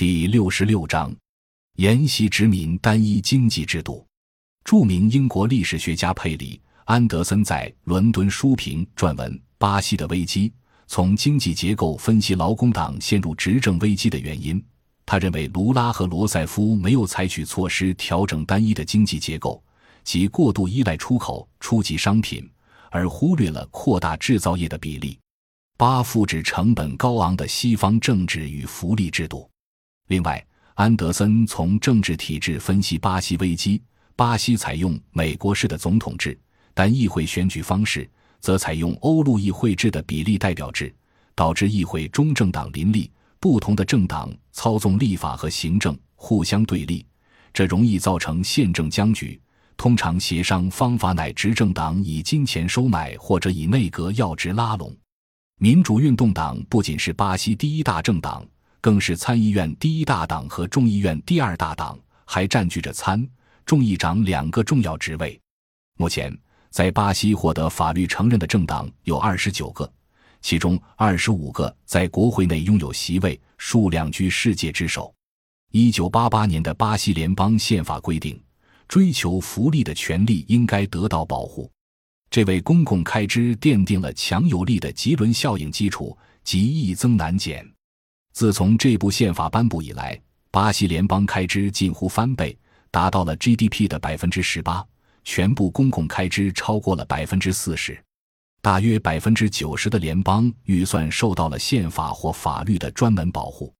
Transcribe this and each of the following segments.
第六十六章：沿袭殖民单一经济制度。著名英国历史学家佩里·安德森在伦敦书评撰文《巴西的危机：从经济结构分析劳工党陷入执政危机的原因》。他认为，卢拉和罗塞夫没有采取措施调整单一的经济结构，即过度依赖出口初级商品，而忽略了扩大制造业的比例。八复制成本高昂的西方政治与福利制度。另外，安德森从政治体制分析巴西危机。巴西采用美国式的总统制，但议会选举方式则采用欧陆议会制的比例代表制，导致议会中政党林立，不同的政党操纵立法和行政，互相对立，这容易造成宪政僵局。通常协商方法乃执政党以金钱收买，或者以内阁要职拉拢。民主运动党不仅是巴西第一大政党。更是参议院第一大党和众议院第二大党，还占据着参众议长两个重要职位。目前，在巴西获得法律承认的政党有二十九个，其中二十五个在国会内拥有席位，数量居世界之首。一九八八年的巴西联邦宪法规定，追求福利的权利应该得到保护，这为公共开支奠定了强有力的吉伦效应基础，即易增难减。自从这部宪法颁布以来，巴西联邦开支近乎翻倍，达到了 GDP 的百分之十八，全部公共开支超过了百分之四十，大约百分之九十的联邦预算受到了宪法或法律的专门保护。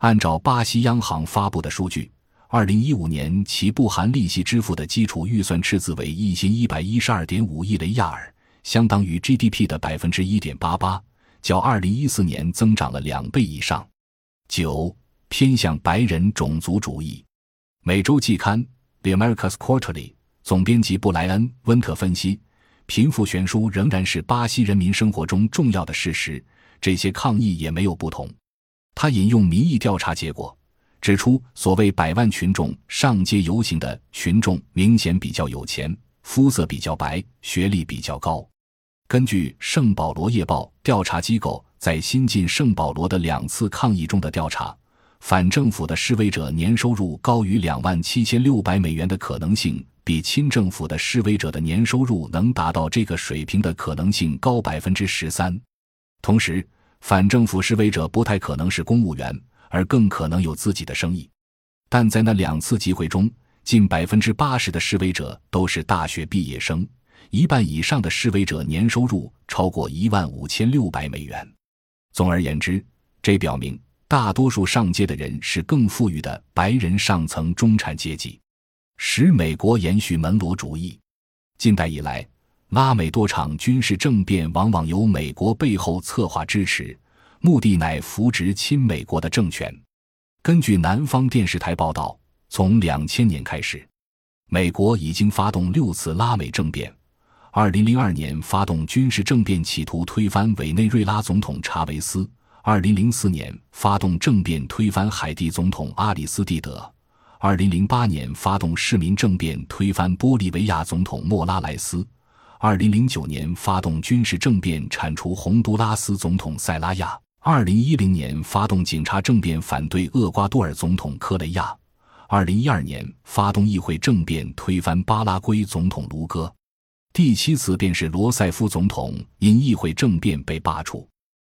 按照巴西央行发布的数据，二零一五年其不含利息支付的基础预算赤字为一千一百一十二点五亿雷亚尔，相当于 GDP 的百分之一点八八。较二零一四年增长了两倍以上。九偏向白人种族主义。美洲季刊《The Americas Quarterly》总编辑布莱恩·温特分析，贫富悬殊仍然是巴西人民生活中重要的事实。这些抗议也没有不同。他引用民意调查结果，指出所谓百万群众上街游行的群众明显比较有钱，肤色比较白，学历比较高。根据《圣保罗夜报》调查机构在新晋圣保罗的两次抗议中的调查，反政府的示威者年收入高于两万七千六百美元的可能性，比亲政府的示威者的年收入能达到这个水平的可能性高百分之十三。同时，反政府示威者不太可能是公务员，而更可能有自己的生意。但在那两次集会中，近百分之八十的示威者都是大学毕业生。一半以上的示威者年收入超过一万五千六百美元。总而言之，这表明大多数上街的人是更富裕的白人上层中产阶级，使美国延续门罗主义。近代以来，拉美多场军事政变往往由美国背后策划支持，目的乃扶植亲美国的政权。根据南方电视台报道，从两千年开始，美国已经发动六次拉美政变。二零零二年发动军事政变，企图推翻委内瑞拉总统查韦斯；二零零四年发动政变，推翻海地总统阿里斯蒂德；二零零八年发动市民政变，推翻玻利维亚总统莫拉莱斯；二零零九年发动军事政变，铲除洪都拉斯总统塞拉亚；二零一零年发动警察政变，反对厄瓜多尔总统科雷亚；二零一二年发动议会政变，推翻巴拉圭总统卢戈。第七次便是罗塞夫总统因议会政变被罢黜。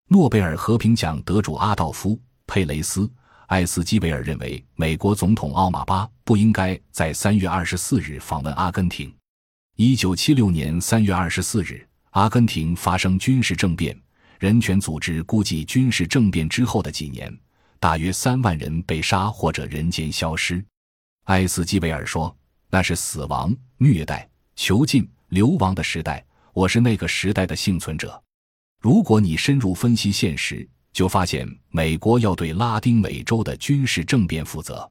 诺贝尔和平奖得主阿道夫·佩雷斯·艾斯基维尔认为，美国总统奥马巴不应该在三月二十四日访问阿根廷。一九七六年三月二十四日，阿根廷发生军事政变，人权组织估计，军事政变之后的几年，大约三万人被杀或者人间消失。艾斯基维尔说：“那是死亡、虐待、囚禁。”流亡的时代，我是那个时代的幸存者。如果你深入分析现实，就发现美国要对拉丁美洲的军事政变负责。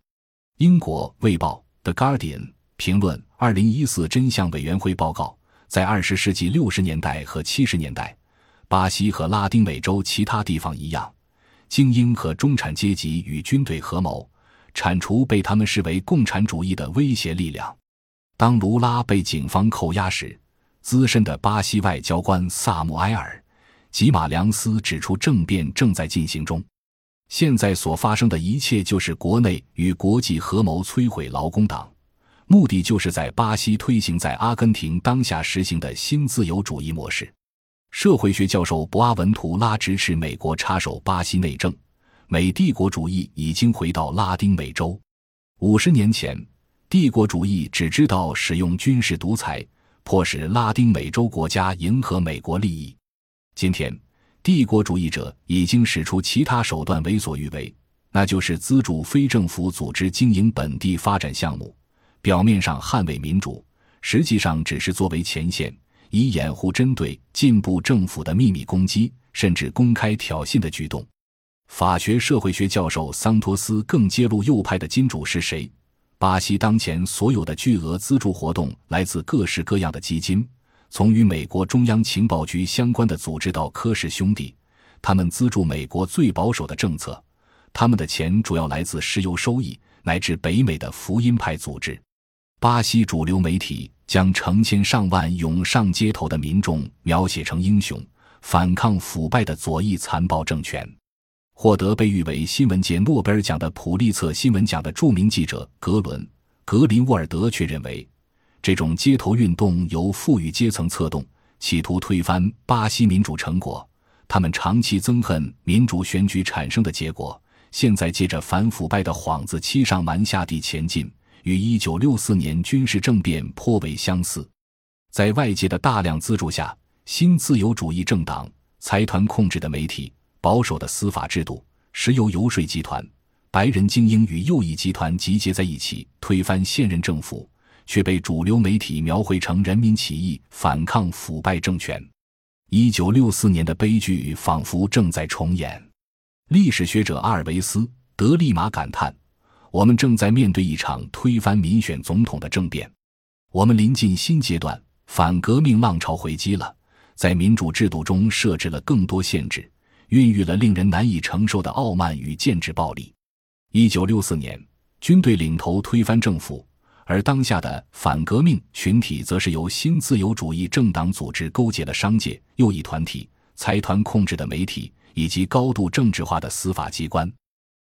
英国《卫报》The Guardian 评论：二零一四真相委员会报告，在二十世纪六十年代和七十年代，巴西和拉丁美洲其他地方一样，精英和中产阶级与军队合谋，铲除被他们视为共产主义的威胁力量。当卢拉被警方扣押时，资深的巴西外交官萨穆埃尔·吉马良斯指出，政变正在进行中。现在所发生的一切，就是国内与国际合谋摧毁劳工党，目的就是在巴西推行在阿根廷当下实行的新自由主义模式。社会学教授博阿文图拉支持美国插手巴西内政，美帝国主义已经回到拉丁美洲。五十年前，帝国主义只知道使用军事独裁，迫使拉丁美洲国家迎合美国利益。今天，帝国主义者已经使出其他手段为所欲为，那就是资助非政府组织经营本地发展项目，表面上捍卫民主，实际上只是作为前线。以掩护针对进步政府的秘密攻击，甚至公开挑衅的举动。法学社会学教授桑托斯更揭露右派的金主是谁。巴西当前所有的巨额资助活动来自各式各样的基金，从与美国中央情报局相关的组织到科氏兄弟，他们资助美国最保守的政策。他们的钱主要来自石油收益，乃至北美的福音派组织。巴西主流媒体。将成千上万涌上街头的民众描写成英雄，反抗腐败的左翼残暴政权。获得被誉为新闻界诺贝尔奖的普利策新闻奖的著名记者格伦·格林沃尔德却认为，这种街头运动由富裕阶层策动，企图推翻巴西民主成果。他们长期憎恨民主选举产生的结果，现在借着反腐败的幌子欺上瞒下地前进。与一九六四年军事政变颇为相似，在外界的大量资助下，新自由主义政党、财团控制的媒体、保守的司法制度、石油游说集团、白人精英与右翼集团集结在一起推翻现任政府，却被主流媒体描绘成人民起义反抗腐败政权。一九六四年的悲剧仿佛正在重演。历史学者阿尔维斯·德利马感叹。我们正在面对一场推翻民选总统的政变，我们临近新阶段，反革命浪潮回击了，在民主制度中设置了更多限制，孕育了令人难以承受的傲慢与建制暴力。一九六四年，军队领头推翻政府，而当下的反革命群体则是由新自由主义政党组织勾结的商界、右翼团体、财团控制的媒体以及高度政治化的司法机关。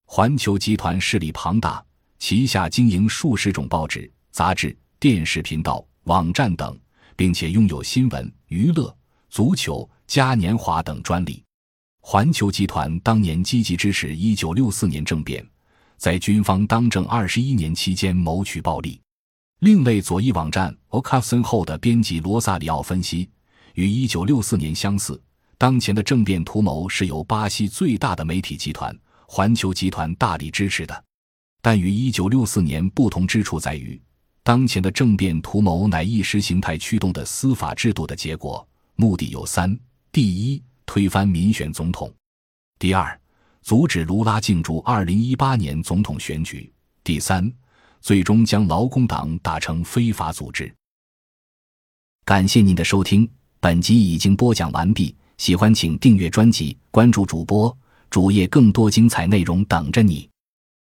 环球集团势力庞大，旗下经营数十种报纸、杂志、电视频道、网站等，并且拥有新闻、娱乐、足球、嘉年华等专利。环球集团当年积极支持1964年政变，在军方当政21年期间谋取暴利。另类左翼网站 o c a s o n 后的编辑罗萨里奥分析，与1964年相似，当前的政变图谋是由巴西最大的媒体集团。环球集团大力支持的，但与一九六四年不同之处在于，当前的政变图谋乃意识形态驱动的司法制度的结果，目的有三：第一，推翻民选总统；第二，阻止卢拉进驻二零一八年总统选举；第三，最终将劳工党打成非法组织。感谢您的收听，本集已经播讲完毕。喜欢请订阅专辑，关注主播。主页更多精彩内容等着你。